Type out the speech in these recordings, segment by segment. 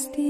Christi.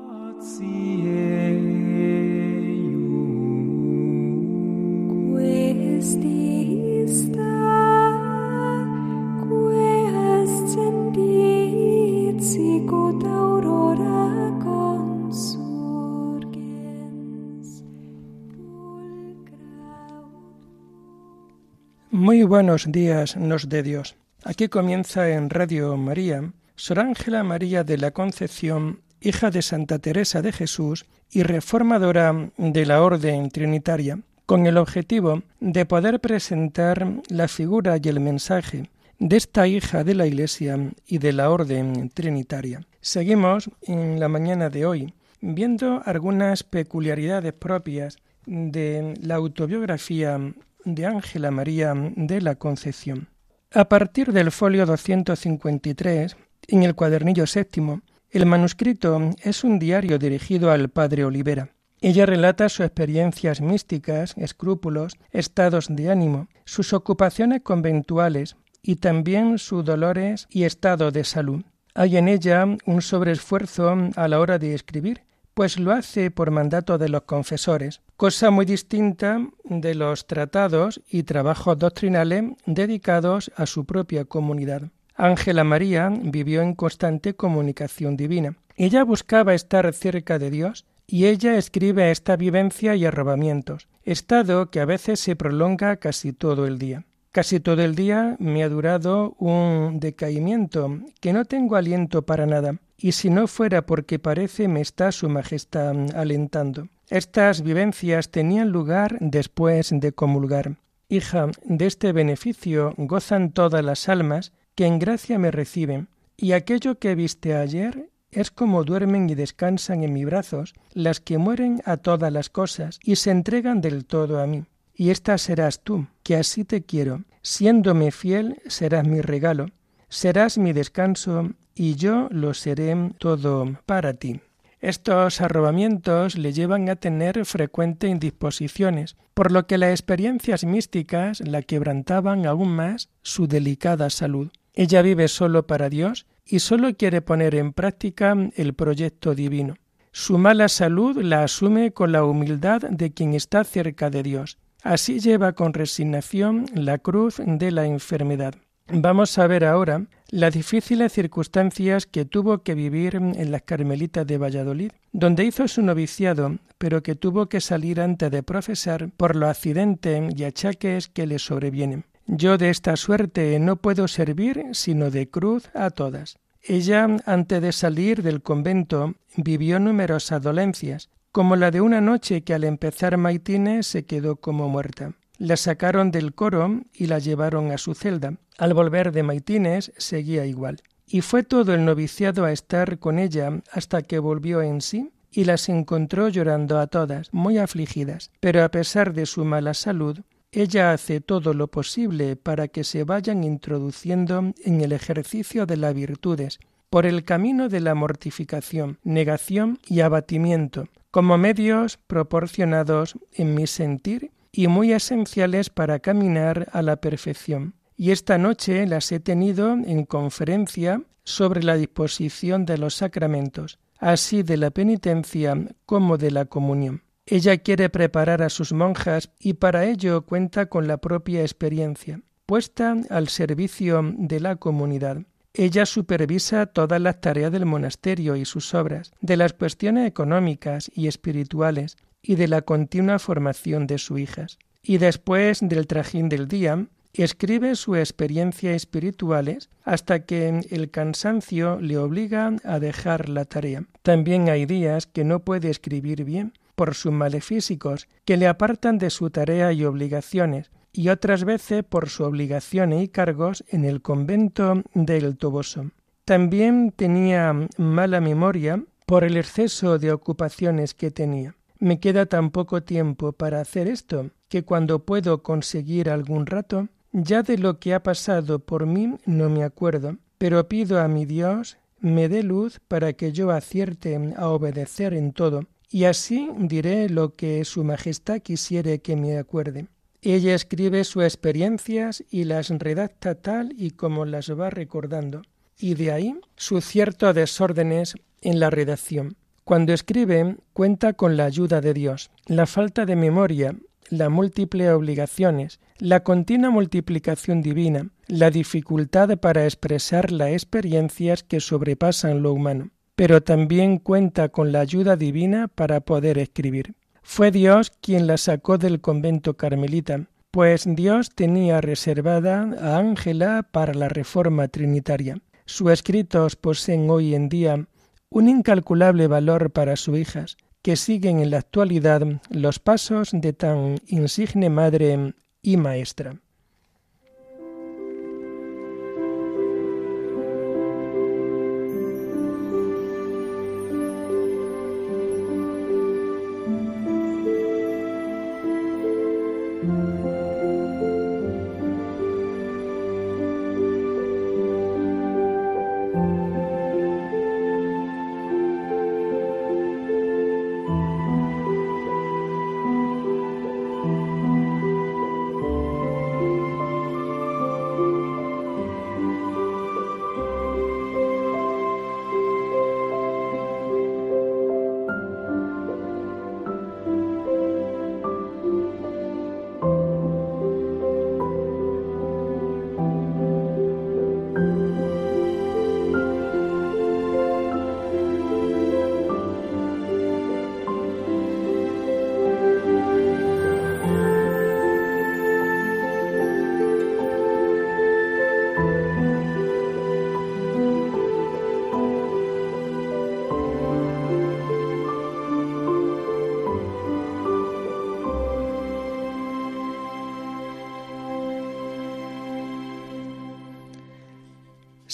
Buenos días, nos de Dios. Aquí comienza en Radio María Sor Ángela María de la Concepción, hija de Santa Teresa de Jesús y reformadora de la Orden Trinitaria, con el objetivo de poder presentar la figura y el mensaje de esta hija de la Iglesia y de la Orden Trinitaria. Seguimos en la mañana de hoy viendo algunas peculiaridades propias de la autobiografía de Ángela María de la Concepción. A partir del folio 253, en el cuadernillo séptimo, el manuscrito es un diario dirigido al padre Olivera. Ella relata sus experiencias místicas, escrúpulos, estados de ánimo, sus ocupaciones conventuales y también sus dolores y estado de salud. Hay en ella un sobreesfuerzo a la hora de escribir, pues lo hace por mandato de los confesores, cosa muy distinta de los tratados y trabajos doctrinales dedicados a su propia comunidad. Ángela María vivió en constante comunicación divina. Ella buscaba estar cerca de Dios y ella escribe esta vivencia y arrobamientos, estado que a veces se prolonga casi todo el día. Casi todo el día me ha durado un decaimiento, que no tengo aliento para nada y si no fuera porque parece me está Su Majestad alentando. Estas vivencias tenían lugar después de comulgar. Hija, de este beneficio gozan todas las almas que en gracia me reciben, y aquello que viste ayer es como duermen y descansan en mis brazos las que mueren a todas las cosas y se entregan del todo a mí. Y esta serás tú, que así te quiero. Siéndome fiel, serás mi regalo, serás mi descanso y yo lo seré todo para ti. Estos arrobamientos le llevan a tener frecuentes indisposiciones, por lo que las experiencias místicas la quebrantaban aún más su delicada salud. Ella vive solo para Dios y solo quiere poner en práctica el proyecto divino. Su mala salud la asume con la humildad de quien está cerca de Dios. Así lleva con resignación la cruz de la enfermedad. Vamos a ver ahora las difíciles circunstancias que tuvo que vivir en las Carmelitas de Valladolid, donde hizo su noviciado, pero que tuvo que salir antes de profesar por los accidentes y achaques que le sobrevienen. Yo de esta suerte no puedo servir sino de cruz a todas. Ella, antes de salir del convento, vivió numerosas dolencias, como la de una noche que al empezar maitines se quedó como muerta. La sacaron del coro y la llevaron a su celda. Al volver de Maitines seguía igual. Y fue todo el noviciado a estar con ella hasta que volvió en sí y las encontró llorando a todas, muy afligidas. Pero a pesar de su mala salud, ella hace todo lo posible para que se vayan introduciendo en el ejercicio de las virtudes, por el camino de la mortificación, negación y abatimiento, como medios proporcionados en mi sentir y muy esenciales para caminar a la perfección. Y esta noche las he tenido en conferencia sobre la disposición de los sacramentos, así de la penitencia como de la comunión. Ella quiere preparar a sus monjas y para ello cuenta con la propia experiencia, puesta al servicio de la comunidad. Ella supervisa todas las tareas del monasterio y sus obras, de las cuestiones económicas y espirituales, y de la continua formación de sus hijas. Y después del trajín del día, escribe sus experiencias espirituales hasta que el cansancio le obliga a dejar la tarea. También hay días que no puede escribir bien por sus males físicos, que le apartan de su tarea y obligaciones, y otras veces por sus obligaciones y cargos en el convento del Toboso. También tenía mala memoria por el exceso de ocupaciones que tenía. Me queda tan poco tiempo para hacer esto que cuando puedo conseguir algún rato, ya de lo que ha pasado por mí no me acuerdo, pero pido a mi Dios me dé luz para que yo acierte a obedecer en todo, y así diré lo que Su Majestad quisiere que me acuerde. Ella escribe sus experiencias y las redacta tal y como las va recordando, y de ahí sus ciertos desórdenes en la redacción. Cuando escribe, cuenta con la ayuda de Dios. La falta de memoria las múltiples obligaciones, la continua multiplicación divina, la dificultad para expresar las experiencias que sobrepasan lo humano, pero también cuenta con la ayuda divina para poder escribir. Fue Dios quien la sacó del convento carmelita, pues Dios tenía reservada a Ángela para la reforma trinitaria. Sus escritos poseen hoy en día un incalculable valor para sus hijas, que siguen en la actualidad los pasos de tan insigne madre y maestra.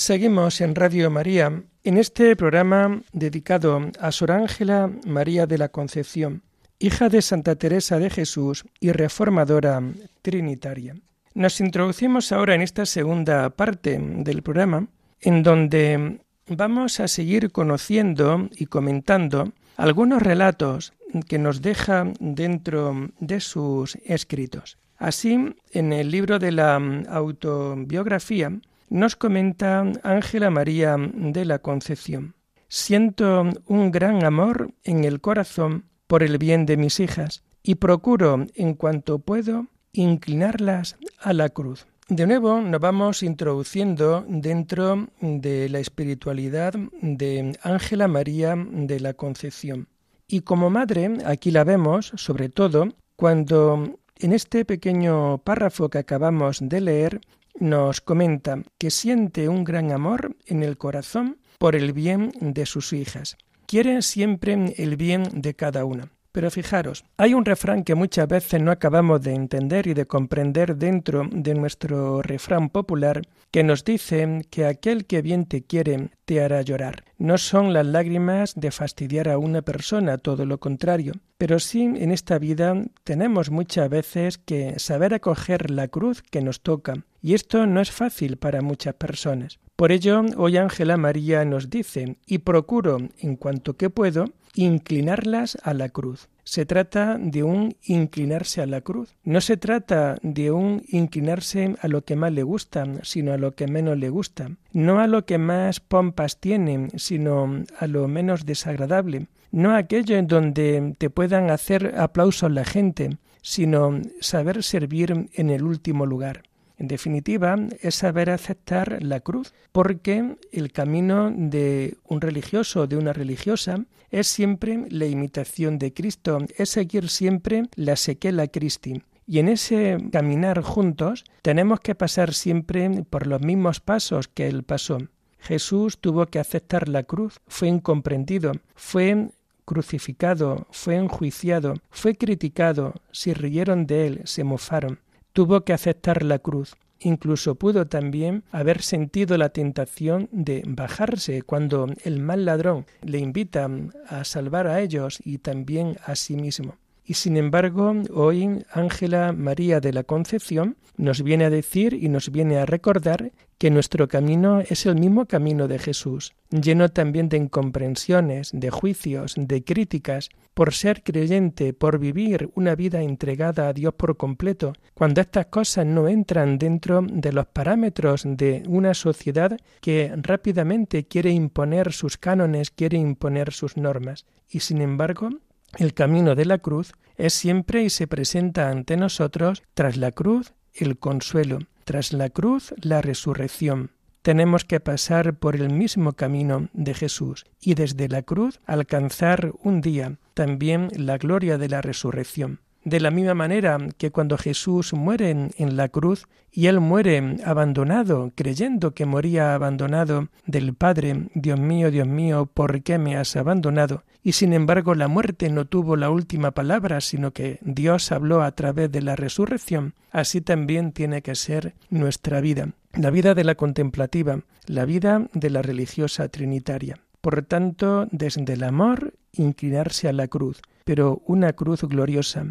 Seguimos en Radio María en este programa dedicado a Sor Ángela María de la Concepción, hija de Santa Teresa de Jesús y reformadora trinitaria. Nos introducimos ahora en esta segunda parte del programa, en donde vamos a seguir conociendo y comentando algunos relatos que nos deja dentro de sus escritos. Así, en el libro de la autobiografía, nos comenta Ángela María de la Concepción. Siento un gran amor en el corazón por el bien de mis hijas y procuro, en cuanto puedo, inclinarlas a la cruz. De nuevo nos vamos introduciendo dentro de la espiritualidad de Ángela María de la Concepción. Y como madre, aquí la vemos, sobre todo, cuando en este pequeño párrafo que acabamos de leer nos comenta que siente un gran amor en el corazón por el bien de sus hijas. Quiere siempre el bien de cada una. Pero fijaros, hay un refrán que muchas veces no acabamos de entender y de comprender dentro de nuestro refrán popular que nos dice que aquel que bien te quiere te hará llorar. No son las lágrimas de fastidiar a una persona, todo lo contrario, pero sí en esta vida tenemos muchas veces que saber acoger la cruz que nos toca, y esto no es fácil para muchas personas. Por ello, hoy Ángela María nos dice, y procuro, en cuanto que puedo, inclinarlas a la cruz. Se trata de un inclinarse a la cruz. No se trata de un inclinarse a lo que más le gusta, sino a lo que menos le gusta. No a lo que más pompas tiene, sino a lo menos desagradable. No aquello en donde te puedan hacer aplausos la gente, sino saber servir en el último lugar. En definitiva, es saber aceptar la cruz, porque el camino de un religioso o de una religiosa es siempre la imitación de Cristo, es seguir siempre la sequela Christi. Y en ese caminar juntos tenemos que pasar siempre por los mismos pasos que Él pasó. Jesús tuvo que aceptar la cruz, fue incomprendido, fue crucificado, fue enjuiciado, fue criticado, se rieron de él, se mofaron. Tuvo que aceptar la cruz. Incluso pudo también haber sentido la tentación de bajarse cuando el mal ladrón le invita a salvar a ellos y también a sí mismo. Y sin embargo, hoy Ángela María de la Concepción nos viene a decir y nos viene a recordar que nuestro camino es el mismo camino de Jesús, lleno también de incomprensiones, de juicios, de críticas, por ser creyente, por vivir una vida entregada a Dios por completo, cuando estas cosas no entran dentro de los parámetros de una sociedad que rápidamente quiere imponer sus cánones, quiere imponer sus normas. Y sin embargo, el camino de la cruz es siempre y se presenta ante nosotros tras la cruz el consuelo, tras la cruz la resurrección. Tenemos que pasar por el mismo camino de Jesús y desde la cruz alcanzar un día también la gloria de la resurrección. De la misma manera que cuando Jesús muere en, la cruz y él muere abandonado, creyendo que moría abandonado del Padre, Dios mío, Dios mío, ¿por qué me has abandonado? Y sin embargo la muerte no tuvo la última palabra, sino que Dios habló a través de la resurrección. Así también tiene que ser nuestra vida, la vida de la contemplativa, la vida de la religiosa trinitaria. Por tanto, desde el amor, inclinarse a la cruz, pero una cruz gloriosa,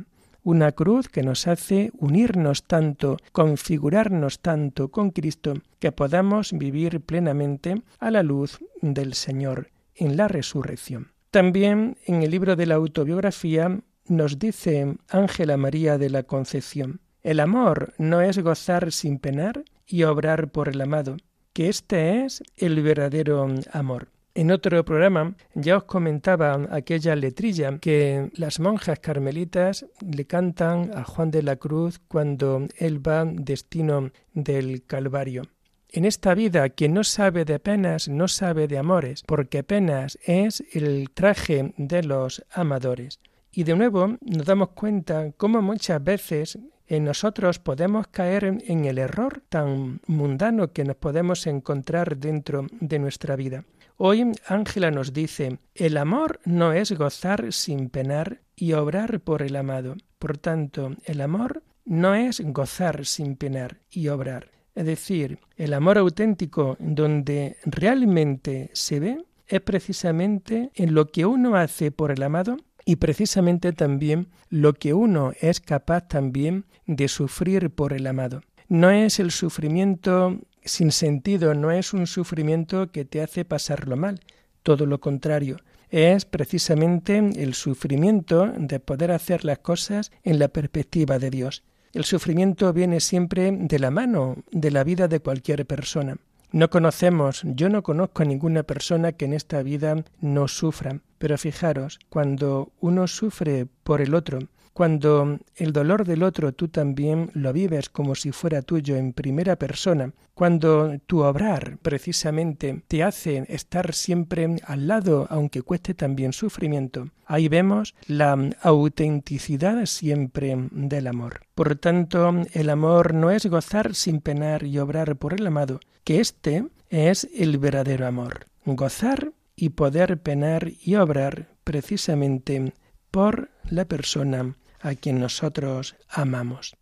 una cruz que nos hace unirnos tanto, configurarnos tanto con Cristo, que podamos vivir plenamente a la luz del Señor en la resurrección. También en el libro de la autobiografía nos dice Ángela María de la Concepción, el amor no es gozar sin penar y obrar por el amado, que este es el verdadero amor. En otro programa ya os comentaba aquella letrilla que las monjas carmelitas le cantan a Juan de la Cruz cuando él va destino del Calvario. En esta vida quien no sabe de penas no sabe de amores, porque penas es el traje de los amadores. Y de nuevo nos damos cuenta cómo muchas veces en nosotros podemos caer en el error tan mundano que nos podemos encontrar dentro de nuestra vida. Hoy Ángela nos dice, el amor no es gozar sin penar y obrar por el amado. Por tanto, el amor no es gozar sin penar y obrar. Es decir, el amor auténtico donde realmente se ve es precisamente en lo que uno hace por el amado y precisamente también lo que uno es capaz también de sufrir por el amado. No es el sufrimiento sin sentido, no es un sufrimiento que te hace pasarlo mal, todo lo contrario, es precisamente el sufrimiento de poder hacer las cosas en la perspectiva de Dios. El sufrimiento viene siempre de la mano de la vida de cualquier persona. No conocemos, yo no conozco a ninguna persona que en esta vida no sufra, pero fijaros, cuando uno sufre por el otro, cuando el dolor del otro tú también lo vives como si fuera tuyo en primera persona, cuando tu obrar precisamente te hace estar siempre al lado, aunque cueste también sufrimiento, ahí vemos la autenticidad siempre del amor. Por tanto, el amor no es gozar sin penar y obrar por el amado, que éste es el verdadero amor. Gozar y poder penar y obrar precisamente por la persona a quien nosotros amamos.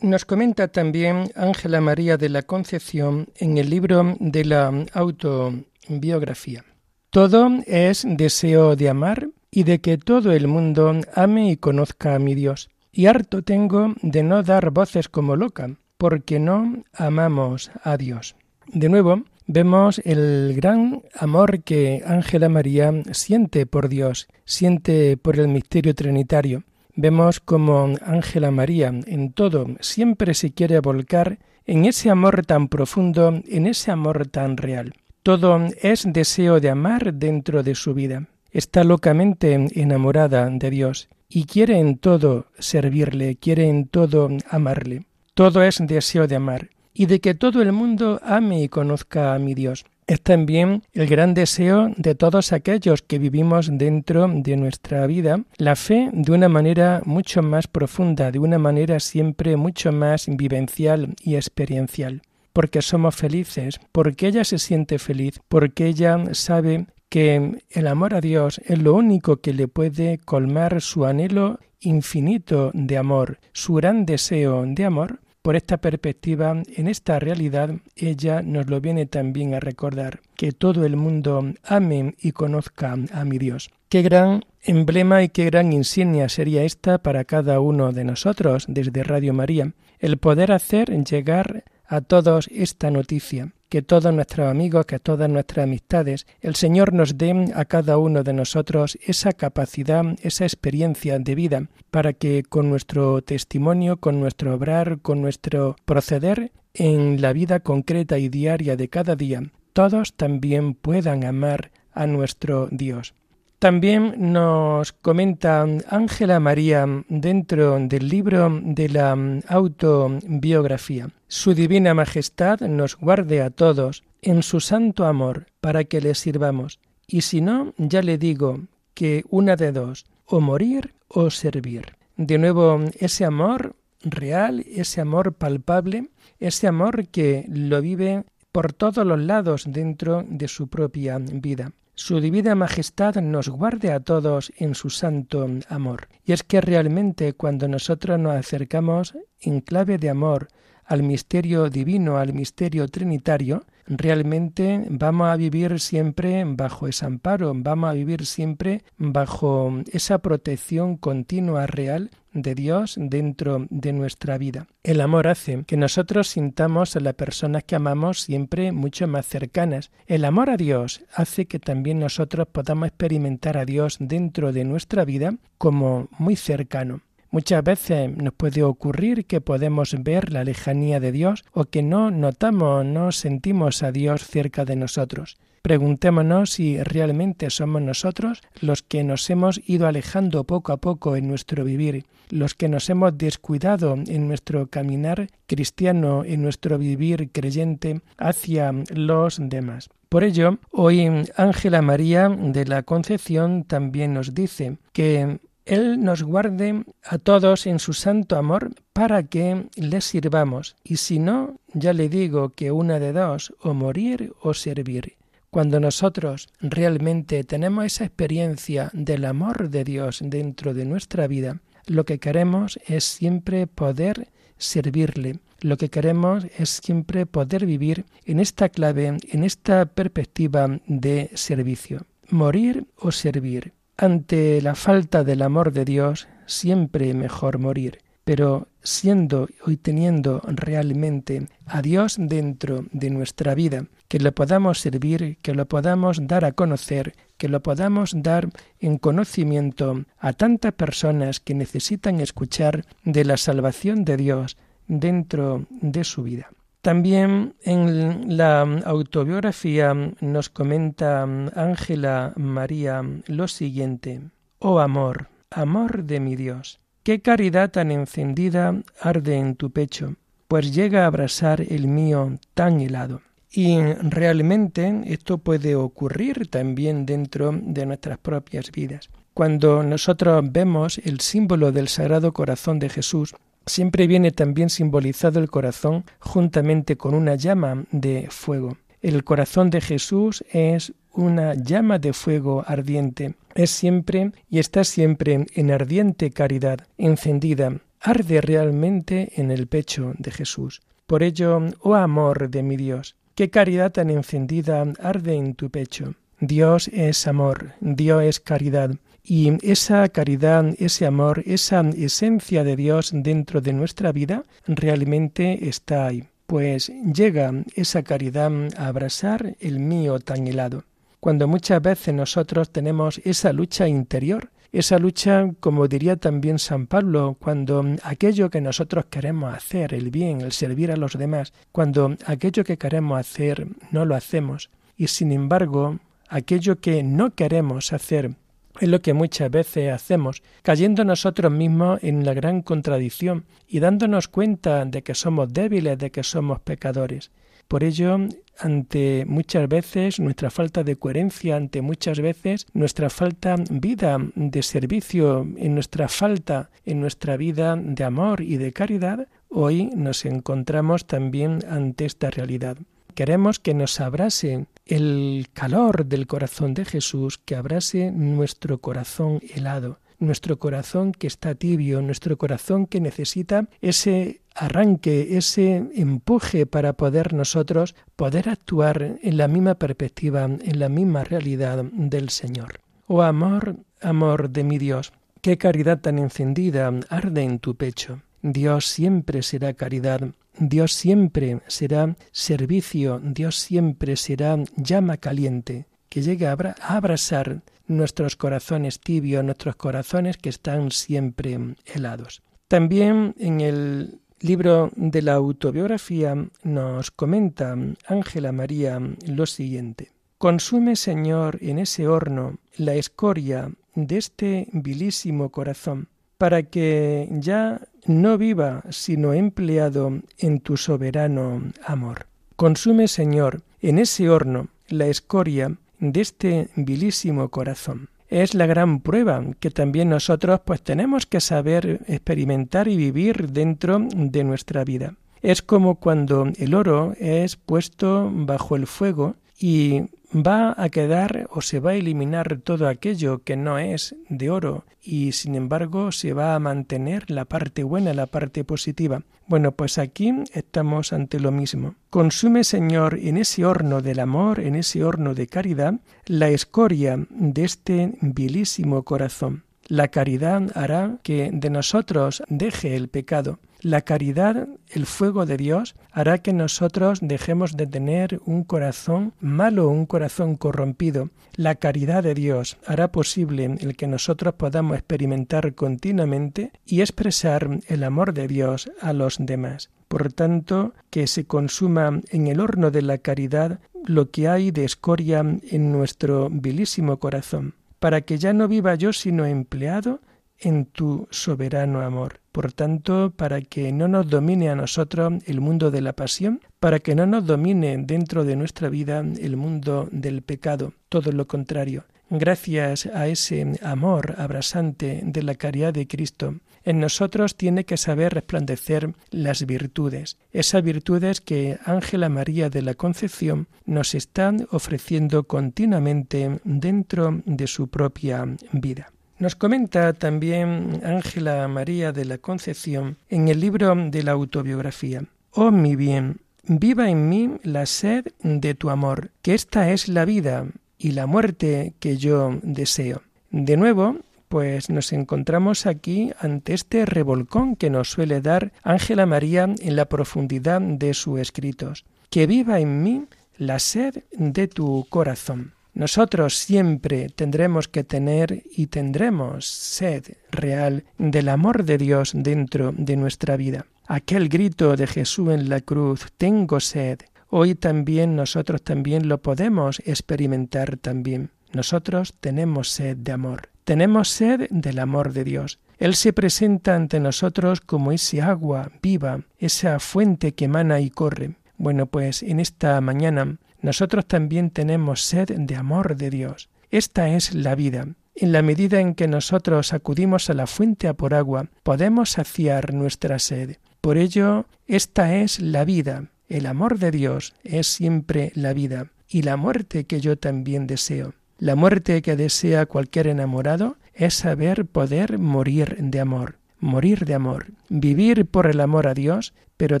Nos comenta también Ángela María de la Concepción en el libro de la autobiografía. Todo es deseo de amar y de que todo el mundo ame y conozca a mi Dios. Y harto tengo de no dar voces como loca, porque no amamos a Dios. De nuevo, vemos el gran amor que Ángela María siente por Dios, siente por el misterio trinitario, vemos como Ángela María en todo siempre se quiere volcar en ese amor tan profundo, en ese amor tan real. Todo es deseo de amar dentro de su vida. Está locamente enamorada de Dios y quiere en todo servirle, quiere en todo amarle. Todo es deseo de amar y de que todo el mundo ame y conozca a mi Dios. Es también el gran deseo de todos aquellos que vivimos dentro de nuestra vida la fe de una manera mucho más profunda, de una manera siempre mucho más vivencial y experiencial. Porque somos felices, porque ella se siente feliz, porque ella sabe que el amor a Dios es lo único que le puede colmar su anhelo infinito de amor, su gran deseo de amor, por esta perspectiva, en esta realidad, ella nos lo viene también a recordar, que todo el mundo ame y conozca a mi Dios. Qué gran emblema y qué gran insignia sería esta para cada uno de nosotros desde Radio María, el poder hacer llegar a todos esta noticia, que todos nuestros amigos, que todas nuestras amistades, el Señor nos dé a cada uno de nosotros esa capacidad, esa experiencia de vida, para que con nuestro testimonio, con nuestro obrar, con nuestro proceder en la vida concreta y diaria de cada día, todos también puedan amar a nuestro Dios. También nos comenta Ángela María dentro del libro de la autobiografía. Su divina majestad nos guarde a todos en su santo amor para que le sirvamos. Y si no, ya le digo que una de dos, o morir o servir. De nuevo, ese amor real, ese amor palpable, ese amor que lo vive por todos los lados dentro de su propia vida. Su divina majestad nos guarde a todos en su santo amor. Y es que realmente cuando nosotros nos acercamos en clave de amor al misterio divino, al misterio trinitario, realmente vamos a vivir siempre bajo ese amparo, vamos a vivir siempre bajo esa protección continua real de Dios dentro de nuestra vida. El amor hace que nosotros sintamos a las personas que amamos siempre mucho más cercanas. El amor a Dios hace que también nosotros podamos experimentar a Dios dentro de nuestra vida como muy cercano. Muchas veces nos puede ocurrir que podemos ver la lejanía de Dios o que no notamos, no sentimos a Dios cerca de nosotros. Preguntémonos si realmente somos nosotros los que nos hemos ido alejando poco a poco en nuestro vivir, los que nos hemos descuidado en nuestro caminar cristiano, en nuestro vivir creyente hacia los demás. Por ello, hoy Ángela María de la Concepción también nos dice que él nos guarde a todos en su santo amor para que le sirvamos, y si no, ya le digo que una de dos, o morir o servir. Cuando nosotros realmente tenemos esa experiencia del amor de Dios dentro de nuestra vida, lo que queremos es siempre poder servirle. Lo que queremos es siempre poder vivir en esta clave, en esta perspectiva de servicio. Morir o servir. Ante la falta del amor de Dios, siempre mejor morir pero siendo y teniendo realmente a Dios dentro de nuestra vida, que lo podamos servir, que lo podamos dar a conocer, que lo podamos dar en conocimiento a tantas personas que necesitan escuchar de la salvación de Dios dentro de su vida. También en la autobiografía nos comenta Ángela María lo siguiente, Oh amor, amor de mi Dios, Qué caridad tan encendida arde en tu pecho, pues llega a abrasar el mío tan helado. Y realmente esto puede ocurrir también dentro de nuestras propias vidas. Cuando nosotros vemos el símbolo del Sagrado Corazón de Jesús, siempre viene también simbolizado el corazón juntamente con una llama de fuego. El corazón de Jesús es una llama de fuego ardiente. Es siempre y está siempre en ardiente caridad, encendida, arde realmente en el pecho de Jesús. Por ello, oh amor de mi Dios, qué caridad tan encendida arde en tu pecho. Dios es amor, Dios es caridad, y esa caridad, ese amor, esa esencia de Dios dentro de nuestra vida realmente está ahí pues llega esa caridad a abrasar el mío tan helado. Cuando muchas veces nosotros tenemos esa lucha interior, esa lucha, como diría también San Pablo, cuando aquello que nosotros queremos hacer, el bien, el servir a los demás, cuando aquello que queremos hacer no lo hacemos, y sin embargo aquello que no queremos hacer es lo que muchas veces hacemos, cayendo nosotros mismos en la gran contradicción y dándonos cuenta de que somos débiles, de que somos pecadores. Por ello, ante muchas veces nuestra falta de coherencia, ante muchas veces nuestra falta vida de servicio, en nuestra falta en nuestra vida de amor y de caridad, hoy nos encontramos también ante esta realidad. Queremos que nos abrase el calor del corazón de Jesús, que abrase nuestro corazón helado, nuestro corazón que está tibio, nuestro corazón que necesita ese arranque, ese empuje para poder nosotros poder actuar en la misma perspectiva, en la misma realidad del Señor. Oh amor, amor de mi Dios, qué caridad tan encendida arde en tu pecho. Dios siempre será caridad, Dios siempre será servicio, Dios siempre será llama caliente, que llegue a abrasar nuestros corazones tibios, nuestros corazones que están siempre helados. También en el libro de la autobiografía nos comenta Ángela María lo siguiente. Consume, Señor, en ese horno la escoria de este vilísimo corazón, para que ya no viva sino empleado en tu soberano amor. Consume, Señor, en ese horno la escoria de este vilísimo corazón. Es la gran prueba que también nosotros pues tenemos que saber experimentar y vivir dentro de nuestra vida. Es como cuando el oro es puesto bajo el fuego y va a quedar o se va a eliminar todo aquello que no es de oro y sin embargo se va a mantener la parte buena, la parte positiva. Bueno, pues aquí estamos ante lo mismo. Consume, Señor, en ese horno del amor, en ese horno de caridad, la escoria de este vilísimo corazón. La caridad hará que de nosotros deje el pecado. La caridad, el fuego de Dios, hará que nosotros dejemos de tener un corazón malo, un corazón corrompido. La caridad de Dios hará posible el que nosotros podamos experimentar continuamente y expresar el amor de Dios a los demás. Por tanto, que se consuma en el horno de la caridad lo que hay de escoria en nuestro vilísimo corazón, para que ya no viva yo sino empleado en tu soberano amor. Por tanto, para que no nos domine a nosotros el mundo de la pasión, para que no nos domine dentro de nuestra vida el mundo del pecado, todo lo contrario. Gracias a ese amor abrasante de la caridad de Cristo, en nosotros tiene que saber resplandecer las virtudes, esas virtudes que Ángela María de la Concepción nos están ofreciendo continuamente dentro de su propia vida. Nos comenta también Ángela María de la Concepción en el libro de la autobiografía. Oh mi bien, viva en mí la sed de tu amor, que esta es la vida y la muerte que yo deseo. De nuevo, pues nos encontramos aquí ante este revolcón que nos suele dar Ángela María en la profundidad de sus escritos. Que viva en mí la sed de tu corazón. Nosotros siempre tendremos que tener y tendremos sed real del amor de Dios dentro de nuestra vida. Aquel grito de Jesús en la cruz, tengo sed, hoy también nosotros también lo podemos experimentar también. Nosotros tenemos sed de amor, tenemos sed del amor de Dios. Él se presenta ante nosotros como ese agua viva, esa fuente que emana y corre. Bueno, pues en esta mañana nosotros también tenemos sed de amor de Dios. Esta es la vida. En la medida en que nosotros acudimos a la fuente a por agua, podemos saciar nuestra sed. Por ello, esta es la vida. El amor de Dios es siempre la vida y la muerte que yo también deseo. La muerte que desea cualquier enamorado es saber poder morir de amor morir de amor, vivir por el amor a Dios, pero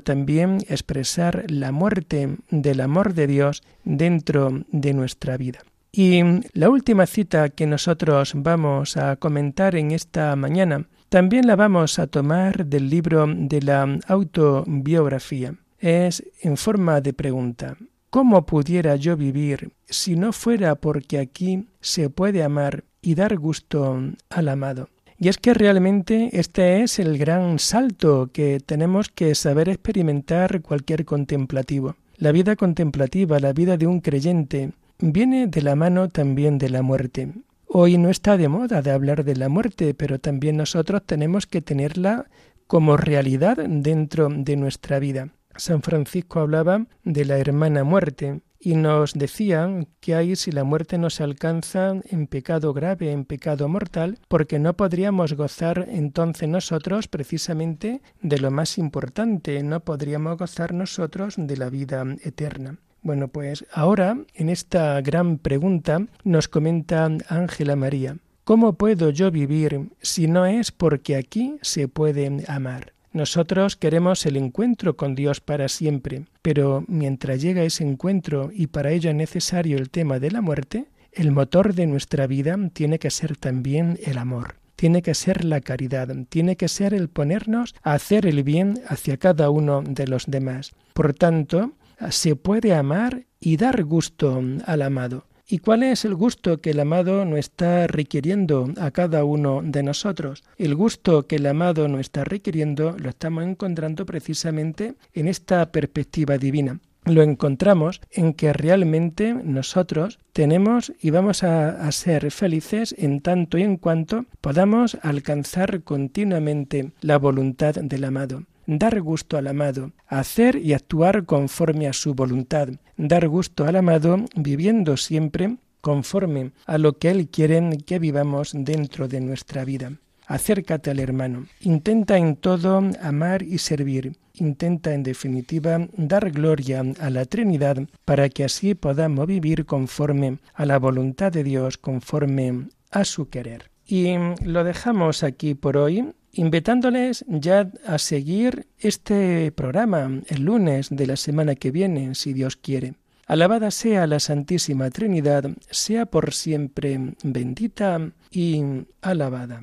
también expresar la muerte del amor de Dios dentro de nuestra vida. Y la última cita que nosotros vamos a comentar en esta mañana también la vamos a tomar del libro de la autobiografía. Es en forma de pregunta. ¿Cómo pudiera yo vivir si no fuera porque aquí se puede amar y dar gusto al amado? Y es que realmente este es el gran salto que tenemos que saber experimentar cualquier contemplativo. La vida contemplativa, la vida de un creyente, viene de la mano también de la muerte. Hoy no está de moda de hablar de la muerte, pero también nosotros tenemos que tenerla como realidad dentro de nuestra vida. San Francisco hablaba de la hermana muerte y nos decía que ahí si la muerte nos alcanza en pecado grave, en pecado mortal, porque no podríamos gozar entonces nosotros precisamente de lo más importante, no podríamos gozar nosotros de la vida eterna. Bueno, pues ahora en esta gran pregunta nos comenta Ángela María, ¿cómo puedo yo vivir si no es porque aquí se puede amar? Nosotros queremos el encuentro con Dios para siempre, pero mientras llega ese encuentro y para ello es necesario el tema de la muerte, el motor de nuestra vida tiene que ser también el amor tiene que ser la caridad, tiene que ser el ponernos a hacer el bien hacia cada uno de los demás. Por tanto, se puede amar y dar gusto al amado. ¿Y cuál es el gusto que el amado no está requiriendo a cada uno de nosotros? El gusto que el amado no está requiriendo lo estamos encontrando precisamente en esta perspectiva divina. Lo encontramos en que realmente nosotros tenemos y vamos a, a, ser felices en tanto y en cuanto podamos alcanzar continuamente la voluntad del amado dar gusto al amado, hacer y actuar conforme a su voluntad, dar gusto al amado viviendo siempre conforme a lo que Él quiere que vivamos dentro de nuestra vida. Acércate al hermano, intenta en todo amar y servir, intenta en definitiva dar gloria a la Trinidad para que así podamos vivir conforme a la voluntad de Dios, conforme a su querer. Y lo dejamos aquí por hoy invitándoles ya a seguir este programa el lunes de la semana que viene, si Dios quiere. Alabada sea la Santísima Trinidad, sea por siempre bendita y alabada.